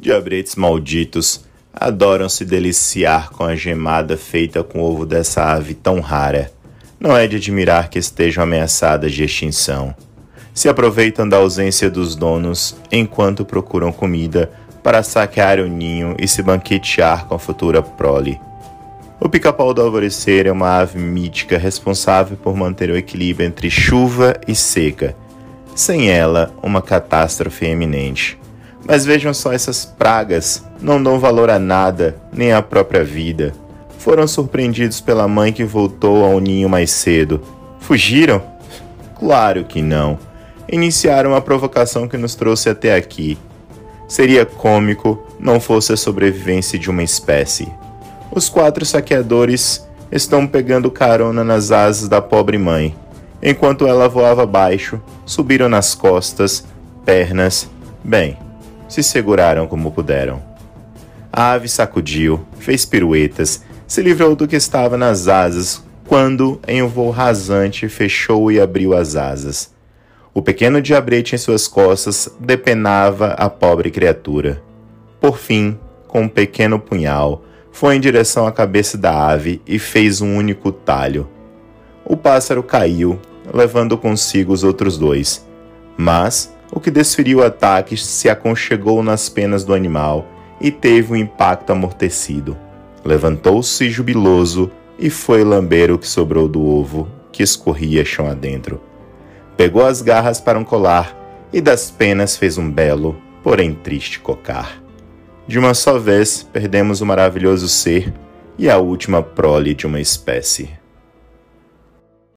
Diabretes malditos adoram se deliciar com a gemada feita com ovo dessa ave tão rara. Não é de admirar que estejam ameaçadas de extinção. Se aproveitam da ausência dos donos enquanto procuram comida para saquear o ninho e se banquetear com a futura prole. O pica-pau do alvorecer é uma ave mítica responsável por manter o equilíbrio entre chuva e seca. Sem ela, uma catástrofe eminente. Mas vejam só essas pragas, não dão valor a nada, nem à própria vida. Foram surpreendidos pela mãe que voltou ao ninho mais cedo. Fugiram? Claro que não. Iniciaram a provocação que nos trouxe até aqui. Seria cômico não fosse a sobrevivência de uma espécie. Os quatro saqueadores estão pegando carona nas asas da pobre mãe. Enquanto ela voava abaixo, subiram nas costas, pernas, bem, se seguraram como puderam. A ave sacudiu, fez piruetas, se livrou do que estava nas asas, quando, em um voo rasante, fechou e abriu as asas. O pequeno diabrete em suas costas depenava a pobre criatura. Por fim, com um pequeno punhal, foi em direção à cabeça da ave e fez um único talho. O pássaro caiu, levando consigo os outros dois, mas o que desferiu o ataque se aconchegou nas penas do animal e teve um impacto amortecido. Levantou-se jubiloso e foi lamber o que sobrou do ovo que escorria chão adentro. Pegou as garras para um colar e das penas fez um belo, porém triste cocar. De uma só vez perdemos o maravilhoso ser e a última prole de uma espécie.